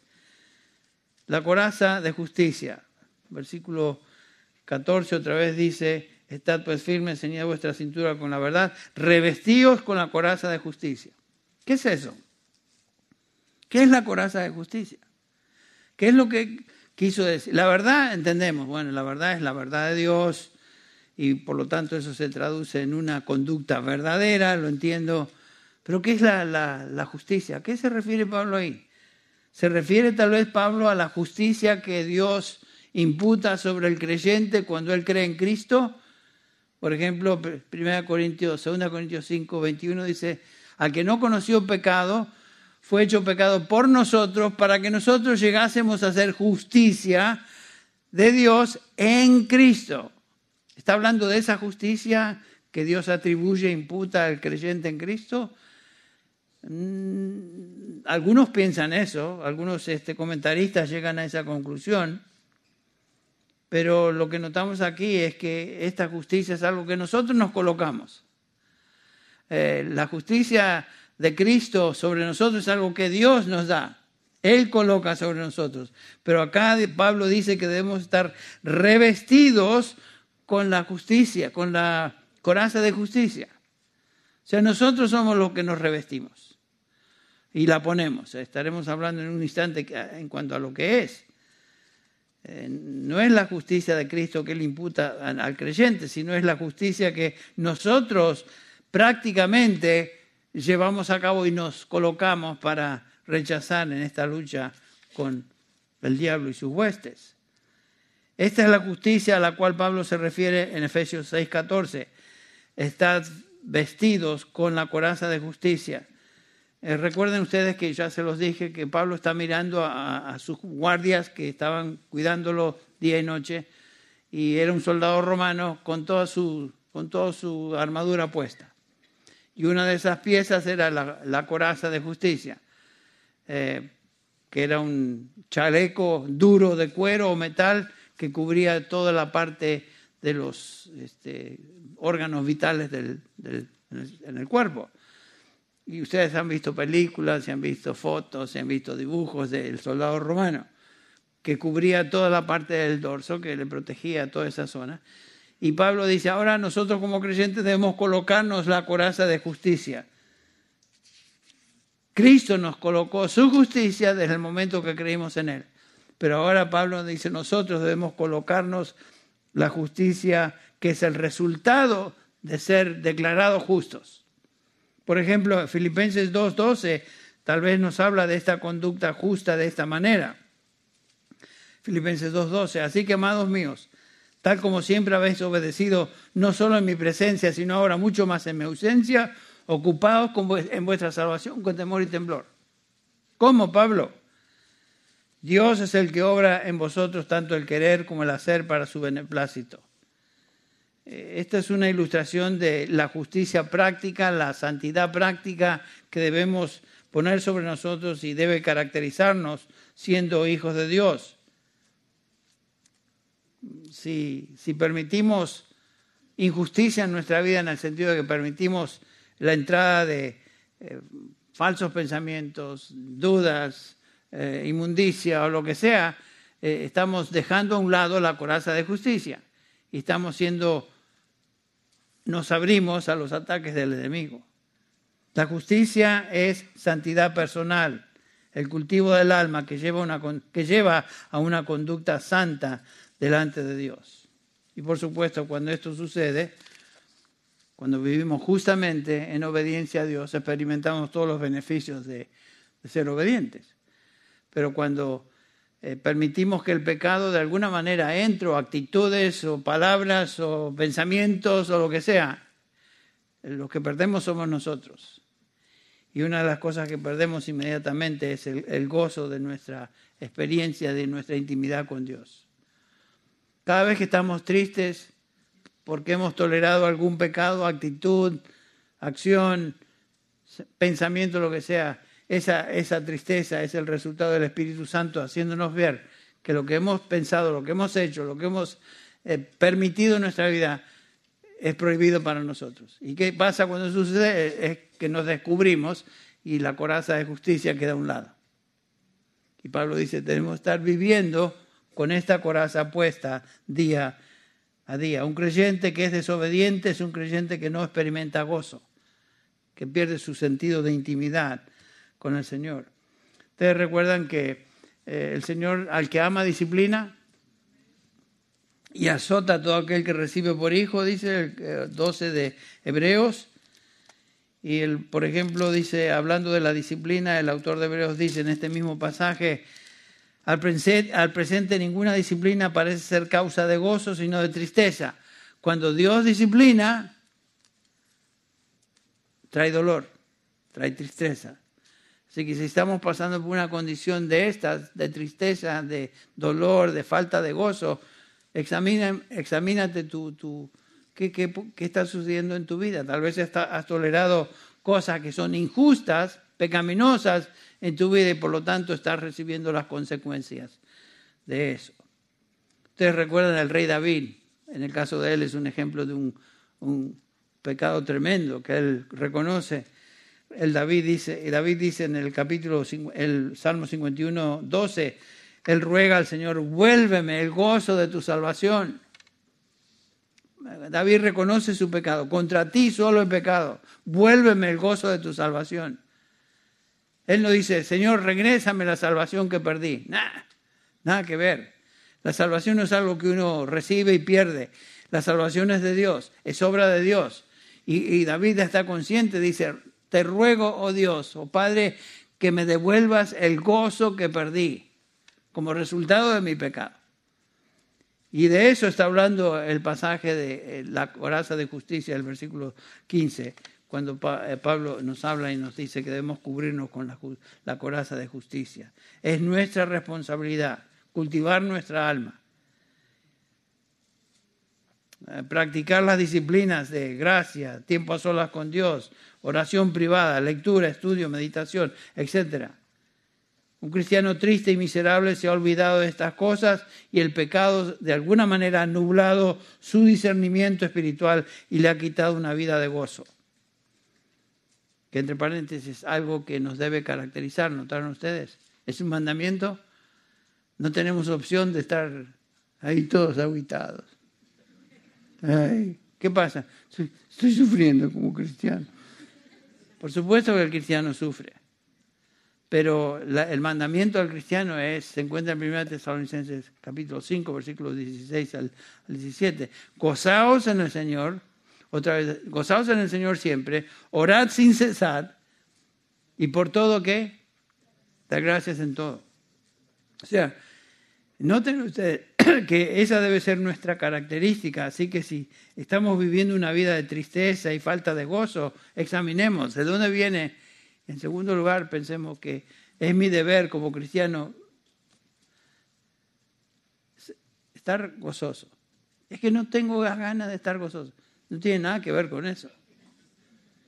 La coraza de justicia. Versículo 14 otra vez dice, estad pues firmes, ceñid vuestra cintura con la verdad, revestíos con la coraza de justicia. ¿Qué es eso? ¿Qué es la coraza de justicia? ¿Qué es lo que quiso decir? La verdad, entendemos, bueno, la verdad es la verdad de Dios, y por lo tanto eso se traduce en una conducta verdadera, lo entiendo. Pero ¿qué es la, justicia? ¿A qué se refiere Pablo ahí? ¿Se refiere tal vez Pablo a la justicia que Dios imputa sobre el creyente cuando él cree en Cristo? Por ejemplo, 1 Corintios, 2 Corintios 5, 21 dice, al que no conoció pecado, fue hecho pecado por nosotros para que nosotros llegásemos a hacer justicia de Dios en Cristo. ¿Está hablando de esa justicia que Dios atribuye e imputa al creyente en Cristo? Mm, algunos piensan eso, algunos este, comentaristas llegan a esa conclusión, pero lo que notamos aquí es que esta justicia es algo que nosotros nos colocamos. Eh, la justicia de Cristo sobre nosotros es algo que Dios nos da. Él coloca sobre nosotros. Pero acá Pablo dice que debemos estar revestidos con la justicia, con la coraza de justicia. O sea, nosotros somos los que nos revestimos. y la ponemos. Estaremos hablando en un instante en cuanto a lo que es. Eh, no es la justicia de Cristo que él imputa al creyente, sino es la justicia que nosotros prácticamente llevamos a cabo y nos colocamos para rechazar en esta lucha con el diablo y sus huestes. Esta es la justicia a la cual Pablo se refiere en Efesios 6:14. Estad vestidos con la coraza de justicia. Eh, recuerden ustedes que ya se los dije que Pablo está mirando a, sus guardias que estaban cuidándolo día y noche y era un soldado romano con toda su, con toda su armadura puesta. Y una de esas piezas era la, coraza de justicia. Eh, que era un chaleco duro de cuero o metal que cubría toda la parte de los este, órganos vitales del, en el cuerpo. Y ustedes han visto películas, se han visto fotos, se han visto dibujos del soldado romano, que cubría toda la parte del dorso, que le protegía toda esa zona. Y Pablo dice, ahora nosotros como creyentes debemos colocarnos la coraza de justicia Cristo nos colocó su justicia desde el momento que creímos en Él. Pero ahora Pablo dice, nosotros debemos colocarnos la justicia que es el resultado de ser declarados justos. Por ejemplo, Filipenses 2.12 tal vez nos habla de esta conducta justa de esta manera. Filipenses 2.12, así que amados míos, tal como siempre habéis obedecido, no solo en mi presencia, sino ahora mucho más en mi ausencia, ocupados en vuestra salvación con temor y temblor. ¿Cómo, Pablo? Dios es el que obra en vosotros tanto el querer como el hacer para su beneplácito. Esta es una ilustración de la justicia práctica, la santidad práctica que debemos poner sobre nosotros y debe caracterizarnos siendo hijos de Dios. Si, si permitimos injusticia en nuestra vida en el sentido de que permitimos la entrada de eh, falsos pensamientos, dudas, eh, inmundicia o lo que sea, eh, estamos dejando a un lado la coraza de justicia y estamos siendo, nos abrimos a los ataques del enemigo. La justicia es santidad personal, el cultivo del alma que lleva, a una conducta santa delante de Dios. Y por supuesto, cuando esto sucede, cuando vivimos justamente en obediencia a Dios, experimentamos todos los beneficios de, ser obedientes. Pero cuando eh, permitimos que el pecado de alguna manera entre, o actitudes, o palabras, o pensamientos, o lo que sea, los que perdemos somos nosotros. Y una de las cosas que perdemos inmediatamente es el gozo de nuestra experiencia, de nuestra intimidad con Dios. Cada vez que estamos tristes, porque hemos tolerado algún pecado, actitud, acción, pensamiento, lo que sea. Esa, esa tristeza es el resultado del Espíritu Santo haciéndonos ver que lo que hemos pensado, lo que hemos hecho, lo que hemos eh, permitido en nuestra vida es prohibido para nosotros. ¿Y qué pasa cuando sucede? Es que nos descubrimos y la coraza de justicia queda a un lado. Y Pablo dice, tenemos que estar viviendo con esta coraza puesta día a día. Un creyente que es desobediente es un creyente que no experimenta gozo, que pierde su sentido de intimidad con el Señor. Ustedes recuerdan que eh, el Señor al que ama disciplina y azota a todo aquel que recibe por hijo, dice el 12 eh, de Hebreos. Y el, por ejemplo, dice, hablando de la disciplina, el autor de Hebreos dice en este mismo pasaje, al presente, ninguna disciplina parece ser causa de gozo, sino de tristeza. Cuando Dios disciplina, trae dolor, trae tristeza. Así que si estamos pasando por una condición de estas, de tristeza, de dolor, de falta de gozo, examina, examínate tu, qué, qué, está sucediendo en tu vida. Tal vez has tolerado cosas que son injustas, pecaminosas, en tu vida y por lo tanto estás recibiendo las consecuencias de eso. Ustedes recuerdan al rey David, en el caso de él es un ejemplo de un, pecado tremendo que él reconoce. El David dice, David dice en el capítulo, el Salmo 51, 12, él ruega al Señor, vuélveme el gozo de tu salvación. David reconoce su pecado, contra ti solo he pecado, vuélveme el gozo de tu salvación. Él no dice, Señor, regrésame la salvación que perdí. Nada, nada que ver. La salvación no es algo que uno recibe y pierde. La salvación es de Dios, es obra de Dios. Y, y David está consciente, dice, te ruego, oh Dios, oh Padre, que me devuelvas el gozo que perdí como resultado de mi pecado. Y de eso está hablando el pasaje de eh, la coraza de justicia, el versículo 15, cuando eh, Pablo nos habla y nos dice que debemos cubrirnos con la, coraza de justicia. Es nuestra responsabilidad cultivar nuestra alma, practicar las disciplinas de gracia, tiempo a solas con Dios, oración privada, lectura, estudio, meditación, etcétera. Un cristiano triste y miserable se ha olvidado de estas cosas y el pecado de alguna manera ha nublado su discernimiento espiritual y le ha quitado una vida de gozo. Que entre paréntesis es algo que nos debe caracterizar, ¿notaron ustedes? Es un mandamiento. No tenemos opción de estar ahí todos aguitados. ¿Qué pasa? estoy sufriendo como cristiano. Por supuesto que el cristiano sufre. Pero el mandamiento al cristiano es, se encuentra en 1 Tesalonicenses capítulo 5, versículos 16 al, 17. Gozaos en el Señor, otra vez, gozaos en el Señor siempre, orad sin cesar, y por todo qué? Da gracias en todo. O sea, noten ustedes que esa debe ser nuestra característica, así que si estamos viviendo una vida de tristeza y falta de gozo, examinemos de dónde viene en segundo lugar, pensemos que es mi deber como cristiano estar gozoso. Es que no tengo ganas de estar gozoso. No tiene nada que ver con eso.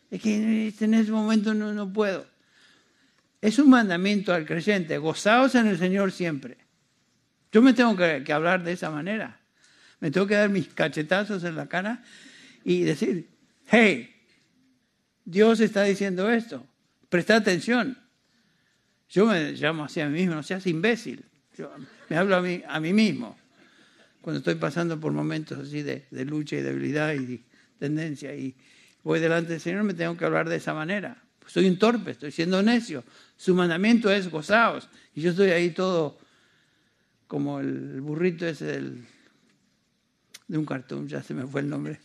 Es que en ese momento no, no puedo. Es un mandamiento al creyente, gozaos en el Señor siempre. Yo me tengo que, hablar de esa manera. Me tengo que dar mis cachetazos en la cara y decir, hey, Dios está diciendo esto. Presta atención. Yo me llamo así a mí mismo, no seas imbécil. Yo me hablo a mí, mismo. Cuando estoy pasando por momentos así de, lucha y debilidad y tendencia y voy delante del Señor, me tengo que hablar de esa manera. soy un torpe, estoy siendo necio. Su mandamiento es gozaos. Y yo estoy ahí todo como el burrito ese del, de un cartón, ya se me fue el nombre.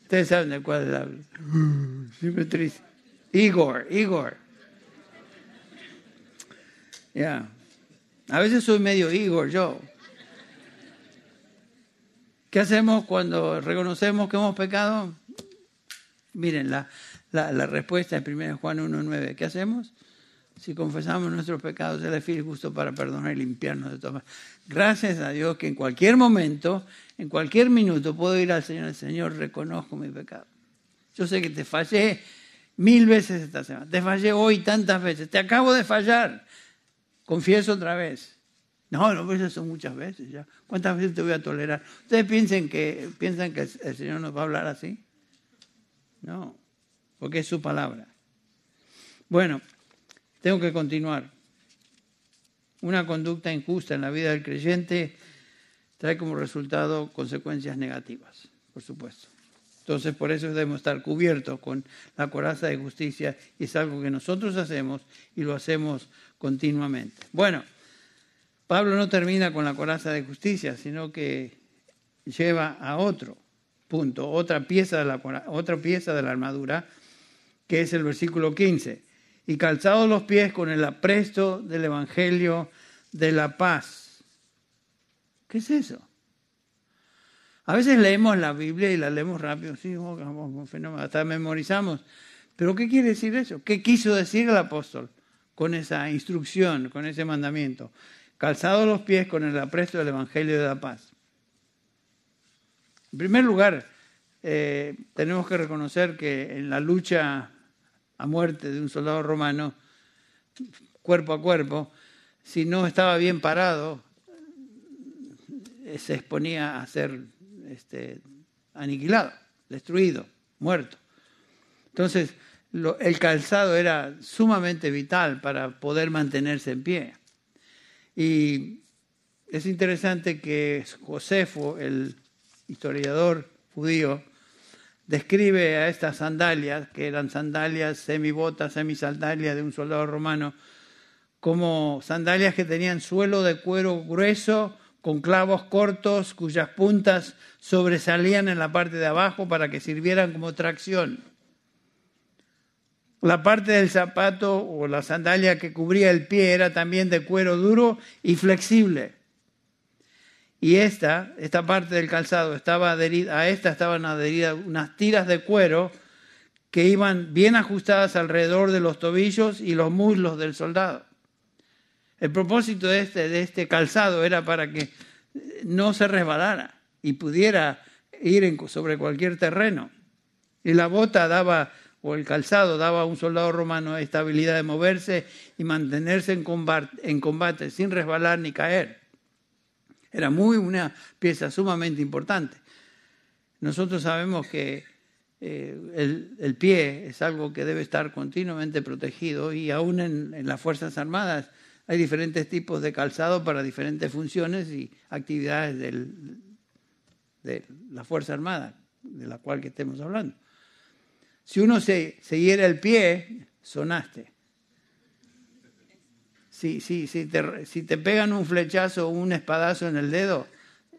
Ustedes saben de cuál hablo. Siempre triste. Igor, Igor. Ya. A veces soy medio Igor yo. ¿Qué hacemos cuando reconocemos que hemos pecado? Miren, la, la, la respuesta es 1 Juan 1.9. ¿Qué hacemos? Si confesamos nuestros pecados, Él es fiel justo para perdonar y limpiarnos de todo. Gracias a Dios que en cualquier momento, en cualquier minuto, puedo ir al Señor. El Señor, reconozco mi pecado. Yo sé que te fallé mil veces esta semana. Te fallé hoy tantas veces. Te acabo de fallar. Confieso otra vez. No, no, pues eso son muchas veces ya. ¿Cuántas veces te voy a tolerar? ¿Ustedes piensan que, piensan que el Señor nos va a hablar así? No, porque es su palabra. Bueno, tengo que continuar. Una conducta injusta en la vida del creyente trae como resultado consecuencias negativas, por supuesto. Entonces, por eso debemos estar cubiertos con la coraza de justicia y es algo que nosotros hacemos y lo hacemos continuamente. Bueno, Pablo no termina con la coraza de justicia, sino que lleva a otro punto, otra pieza de la, otra pieza de la armadura, que es el versículo 15 y calzados los pies con el apresto del Evangelio de la paz. ¿Qué es eso? A veces leemos la Biblia y la leemos rápido, sí, oh, hasta memorizamos. Pero ¿qué quiere decir eso? ¿Qué quiso decir el apóstol con esa instrucción, con ese mandamiento? Calzados los pies con el apresto del Evangelio de la paz. En primer lugar, eh, tenemos que reconocer que en la lucha a muerte de un soldado romano, cuerpo a cuerpo, si no estaba bien parado, se exponía a ser este, aniquilado, destruido, muerto. Entonces, el calzado era sumamente vital para poder mantenerse en pie. Y es interesante que Josefo, el historiador judío, describe a estas sandalias, que eran sandalias semibotas, semisandalias de un soldado romano, como sandalias que tenían suelo de cuero grueso, con clavos cortos, cuyas puntas sobresalían en la parte de abajo para que sirvieran como tracción. La parte del zapato o la sandalia que cubría el pie era también de cuero duro y flexible. Y esta, esta parte del calzado estaba adherida, a esta estaban adheridas unas tiras de cuero que iban bien ajustadas alrededor de los tobillos y los muslos del soldado. El propósito de este, de este calzado era para que no se resbalara y pudiera ir sobre cualquier terreno. Y la bota daba, o el calzado daba a un soldado romano estabilidad de moverse y mantenerse en combate sin resbalar ni caer. Era muy una pieza sumamente importante. Nosotros sabemos que eh, el, pie es algo que debe estar continuamente protegido y aún en las Fuerzas Armadas hay diferentes tipos de calzado para diferentes funciones y actividades de la Fuerza Armada, de la cual que estemos hablando. Si uno se, se hiere el pie, sonaste. Si, si, si, te, si te pegan un flechazo o un espadazo en el dedo,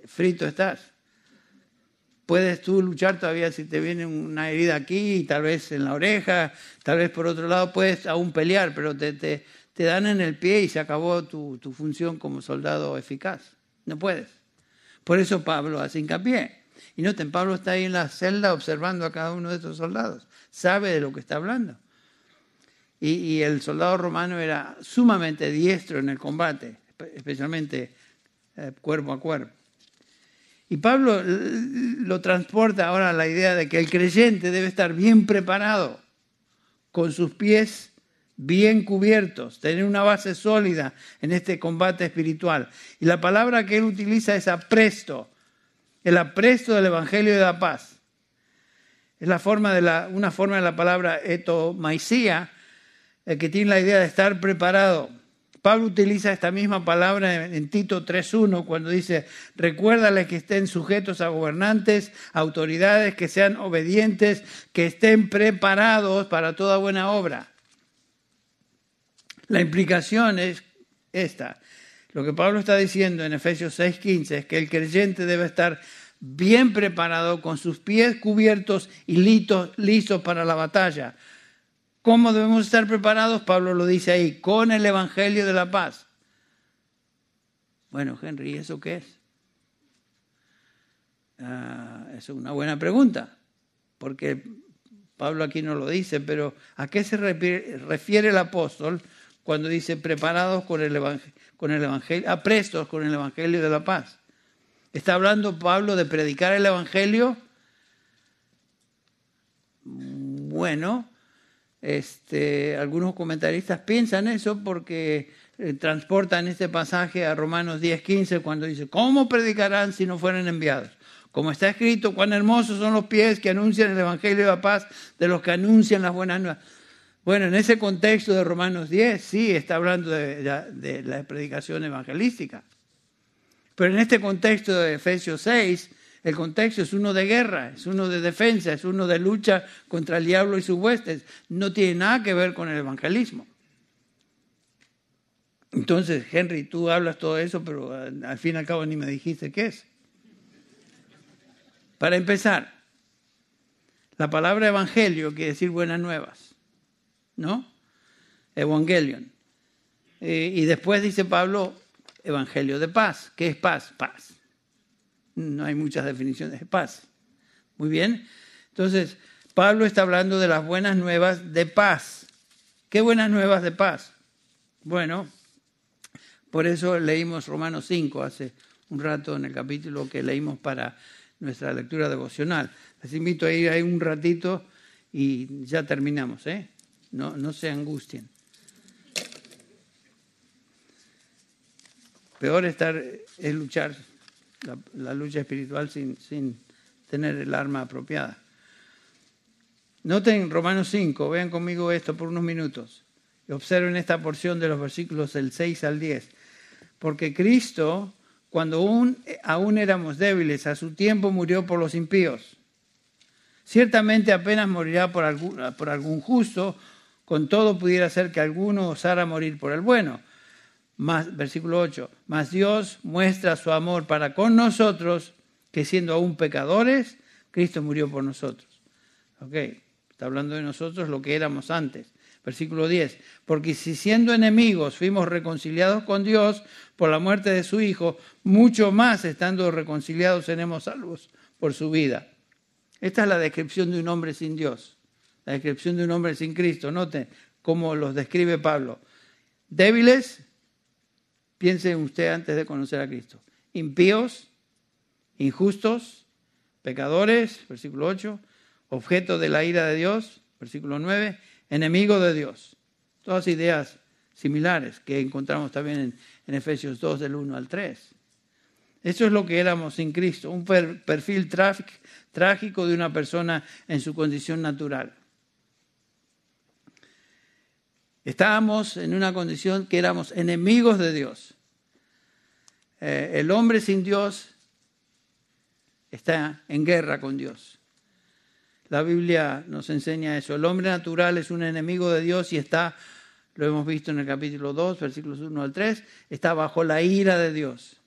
frito estás. Puedes tú luchar todavía si te viene una herida aquí, tal vez en la oreja, tal vez por otro lado puedes aún pelear, pero te, te, te dan en el pie y se acabó tu, función como soldado eficaz. No puedes. Por eso Pablo hace hincapié. Y noten, Pablo está ahí en la celda observando a cada uno de estos soldados. Sabe de lo que está hablando. Y, el soldado romano era sumamente diestro en el combate, especialmente eh, cuerpo a cuerpo. Y Pablo lo transporta ahora a la idea de que el creyente debe estar bien preparado, con sus pies bien cubiertos, tener una base sólida en este combate espiritual. Y la palabra que él utiliza es apresto, el apresto del Evangelio de la paz. Es la forma de la, una forma de la palabra etomaisía, el que tiene la idea de estar preparado. Pablo utiliza esta misma palabra en Tito 3.1 cuando dice, recuérdales que estén sujetos a gobernantes, autoridades, que sean obedientes, que estén preparados para toda buena obra. La implicación es esta. Lo que Pablo está diciendo en Efesios 6:15 es que el creyente debe estar bien preparado, con sus pies cubiertos y listos, para la batalla. ¿Cómo debemos estar preparados? Pablo lo dice ahí, con el Evangelio de la paz. Bueno, Henry, ¿y eso qué es? Ah, es una buena pregunta, porque Pablo aquí no lo dice, pero ¿a qué se refiere el apóstol cuando dice preparados con el, evangelio, con el Evangelio, aprestos con el Evangelio de la paz. ¿Está hablando Pablo de predicar el Evangelio? Bueno, este, algunos comentaristas piensan eso porque eh, transportan este pasaje a Romanos 10:15 cuando dice, ¿cómo predicarán si no fueran enviados? Como está escrito, cuán hermosos son los pies que anuncian el Evangelio de la paz de los que anuncian las buenas nuevas. Bueno, en ese contexto de Romanos 10, sí, está hablando de, la predicación evangelística. Pero en este contexto de Efesios 6, el contexto es uno de guerra, es uno de defensa, es uno de lucha contra el diablo y sus huestes. No tiene nada que ver con el evangelismo. Entonces, Henry, tú hablas todo eso, pero al fin y al cabo ni me dijiste qué es. Para empezar, la palabra evangelio quiere decir buenas nuevas. ¿no? Evangelion. Eh, y después dice Pablo, Evangelio de paz. ¿Qué es paz? Paz. No hay muchas definiciones de paz. Muy bien. Entonces, Pablo está hablando de las buenas nuevas de paz. ¿Qué buenas nuevas de paz? Bueno, por eso leímos Romanos 5 hace un rato en el capítulo que leímos para nuestra lectura devocional. Les invito a ir ahí un ratito y ya terminamos, ¿eh? no, no se angustien. Peor estar es luchar la, lucha espiritual sin, sin tener el arma apropiada. Noten Romanos 5, vean conmigo esto por unos minutos observen esta porción de los versículos del 6 al 10. Porque Cristo, cuando aún, aún éramos débiles, a su tiempo murió por los impíos. Ciertamente apenas morirá por algún, por algún justo, con todo pudiera ser que alguno osara morir por el bueno. Versículo 8, mas Dios muestra su amor para con nosotros, que siendo aún pecadores, Cristo murió por nosotros. Ok, está hablando de nosotros lo que éramos antes. Versículo 10, porque si siendo enemigos fuimos reconciliados con Dios por la muerte de su Hijo, mucho más estando reconciliados seremos salvos por su vida. Esta es la descripción de un hombre sin Dios, la descripción de un hombre sin Cristo. Noten cómo los describe Pablo. Débiles, piense usted antes de conocer a Cristo. Impíos, injustos, pecadores, versículo 8, objeto de la ira de Dios, versículo 9, enemigo de Dios. Todas ideas similares que encontramos también en, en Efesios 2 del 1 al 3. Eso es lo que éramos sin Cristo, un perfil trágico de una persona en su condición natural. Estábamos en una condición que éramos enemigos de Dios. Eh, el hombre sin Dios está en guerra con Dios. La Biblia nos enseña eso. El hombre natural es un enemigo de Dios y está, lo hemos visto en el capítulo 2, versículos 1 al 3, está bajo la ira de Dios.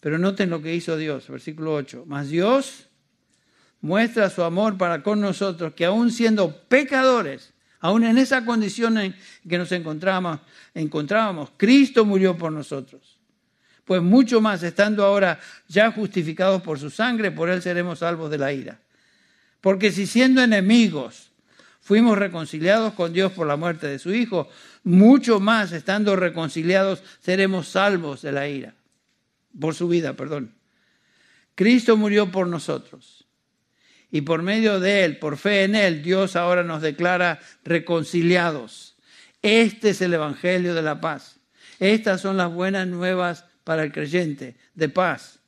Pero noten lo que hizo Dios, versículo 8. Mas Dios muestra su amor para con nosotros, que aún siendo pecadores, aún en esa condición en que nos encontrábamos, encontrábamos, Cristo murió por nosotros. Pues mucho más, estando ahora ya justificados por su sangre, por él seremos salvos de la ira. Porque si siendo enemigos fuimos reconciliados con Dios por la muerte de su Hijo, mucho más, estando reconciliados, seremos salvos de la ira por su vida, perdón. Cristo murió por nosotros. Y por medio de Él, por fe en Él, Dios ahora nos declara reconciliados. Este es el Evangelio de la paz. Estas son las buenas nuevas para el creyente, de paz.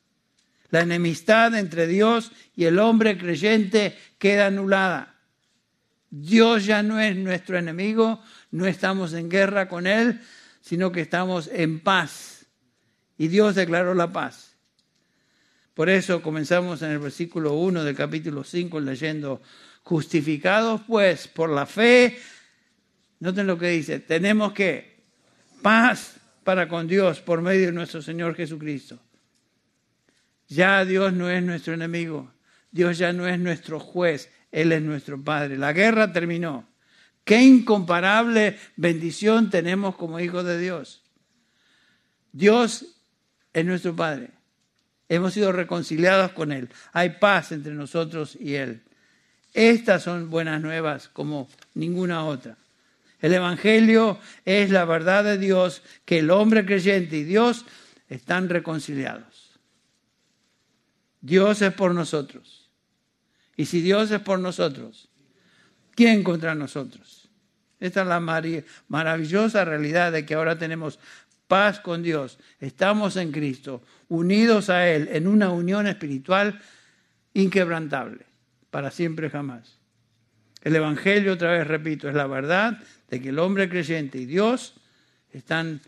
La enemistad entre Dios y el hombre creyente queda anulada. Dios ya no es nuestro enemigo, no estamos en guerra con Él, sino que estamos en paz y Dios declaró la paz. Por eso comenzamos en el versículo 1 del capítulo 5 leyendo, justificados pues por la fe, noten lo que dice, tenemos que paz para con Dios por medio de nuestro Señor Jesucristo. Ya Dios no es nuestro enemigo, Dios ya no es nuestro juez, Él es nuestro Padre. La guerra terminó. Qué incomparable bendición tenemos como hijos de Dios. Dios es nuestro Padre. Hemos sido reconciliados con Él. Hay paz entre nosotros y Él. Estas son buenas nuevas como ninguna otra. El Evangelio es la verdad de Dios, que el hombre creyente y Dios están reconciliados. Dios es por nosotros. Y si Dios es por nosotros, ¿quién contra nosotros? Esta es la maravillosa realidad de que ahora tenemos paz con Dios. Estamos en Cristo, unidos a Él en una unión espiritual inquebrantable, para siempre jamás. El Evangelio, otra vez repito, es la verdad de que el hombre creyente y Dios están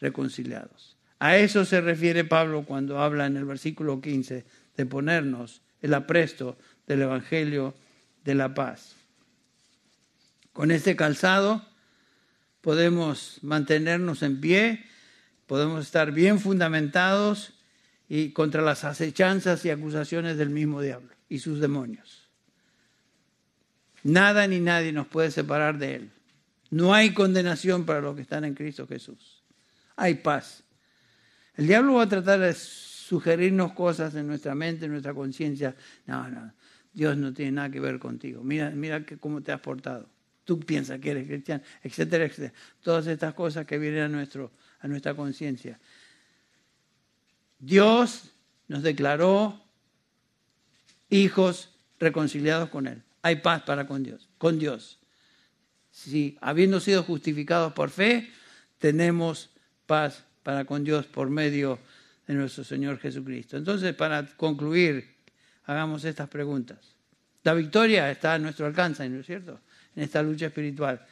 reconciliados. A eso se refiere Pablo cuando habla en el versículo 15 de ponernos el apresto del Evangelio de la paz. Con este calzado podemos mantenernos en pie podemos estar bien fundamentados y contra las acechanzas y acusaciones del mismo diablo y sus demonios. Nada ni nadie nos puede separar de él. No hay condenación para los que están en Cristo Jesús. Hay paz. El diablo va a tratar de sugerirnos cosas en nuestra mente, en nuestra conciencia. No, no, Dios no tiene nada que ver contigo. Mira, mira cómo te has portado. Tú piensas que eres cristiano, etcétera, etcétera. Todas estas cosas que vienen a nuestro, a nuestra conciencia. Dios nos declaró hijos reconciliados con Él. Hay paz para con Dios, con Dios. Si habiendo sido justificados por fe, tenemos paz para con Dios por medio de nuestro Señor Jesucristo. Entonces, para concluir, hagamos estas preguntas. La victoria está a nuestro alcance, ¿no es cierto? En esta lucha espiritual.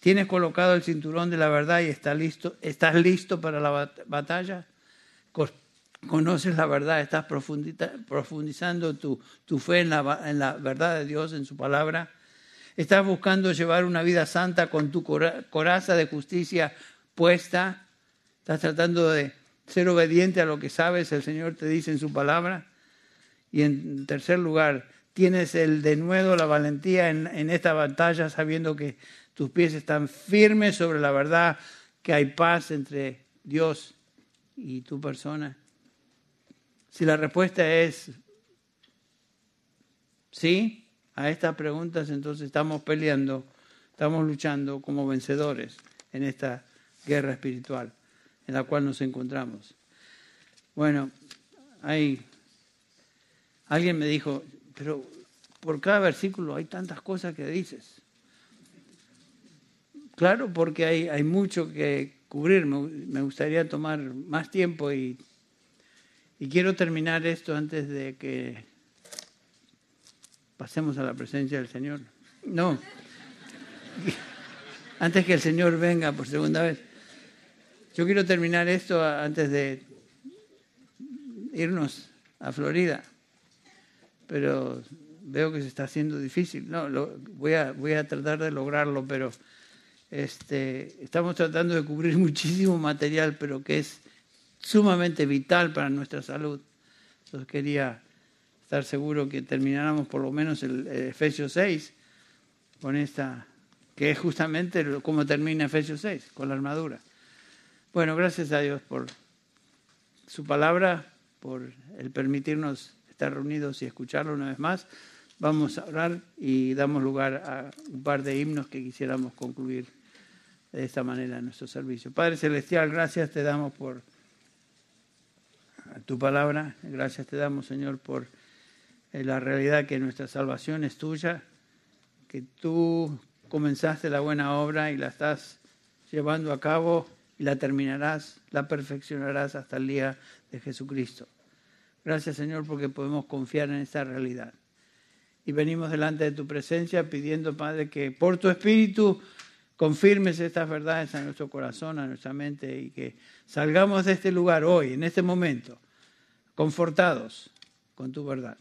¿Tienes colocado el cinturón de la verdad y estás listo, estás listo para la batalla? conoces la verdad, estás profundizando tu, tu fe en la, en la, verdad de Dios, en su palabra. Estás buscando llevar una vida santa con tu coraza de justicia puesta. Estás tratando de ser obediente a lo que sabes, el Señor te dice en su palabra. Y en tercer lugar, tienes el de nuevo la valentía en, en esta batalla, sabiendo que tus pies están firmes sobre la verdad, que hay paz entre Dios y tu persona. Si la respuesta es sí a estas preguntas, entonces estamos peleando, estamos luchando como vencedores en esta guerra espiritual en la cual nos encontramos. Bueno, hay alguien me dijo, pero por cada versículo hay tantas cosas que dices. Claro, porque hay, hay mucho que cubrir. Me, gustaría tomar más tiempo y, y quiero terminar esto antes de que pasemos a la presencia del Señor. No, antes que el Señor venga por segunda vez. Yo quiero terminar esto antes de irnos a Florida, pero veo que se está haciendo difícil. No, voy, a, voy a tratar de lograrlo, pero este, estamos tratando de cubrir muchísimo material, pero que es sumamente vital para nuestra salud. Entonces quería estar seguro que termináramos por lo menos el, el Efesios 6 con esta, que es justamente como termina Efesios 6, con la armadura. Bueno, gracias a Dios por su palabra, por el permitirnos estar reunidos y escucharlo una vez más. Vamos a orar y damos lugar a un par de himnos que quisiéramos concluir de esta manera nuestro servicio. Padre Celestial, gracias te damos por tu palabra. Gracias te damos, Señor, por eh, la realidad que nuestra salvación es tuya, que tú comenzaste la buena obra y la estás llevando a cabo y la terminarás, la perfeccionarás hasta el día de Jesucristo. Gracias Señor porque podemos confiar en esta realidad. Y venimos delante de tu presencia pidiendo, Padre, que por tu Espíritu confirmes estas verdades a nuestro corazón, a nuestra mente y que salgamos de este lugar hoy, en este momento, confortados con tu verdad.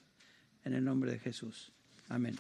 En el nombre de Jesús. Amén.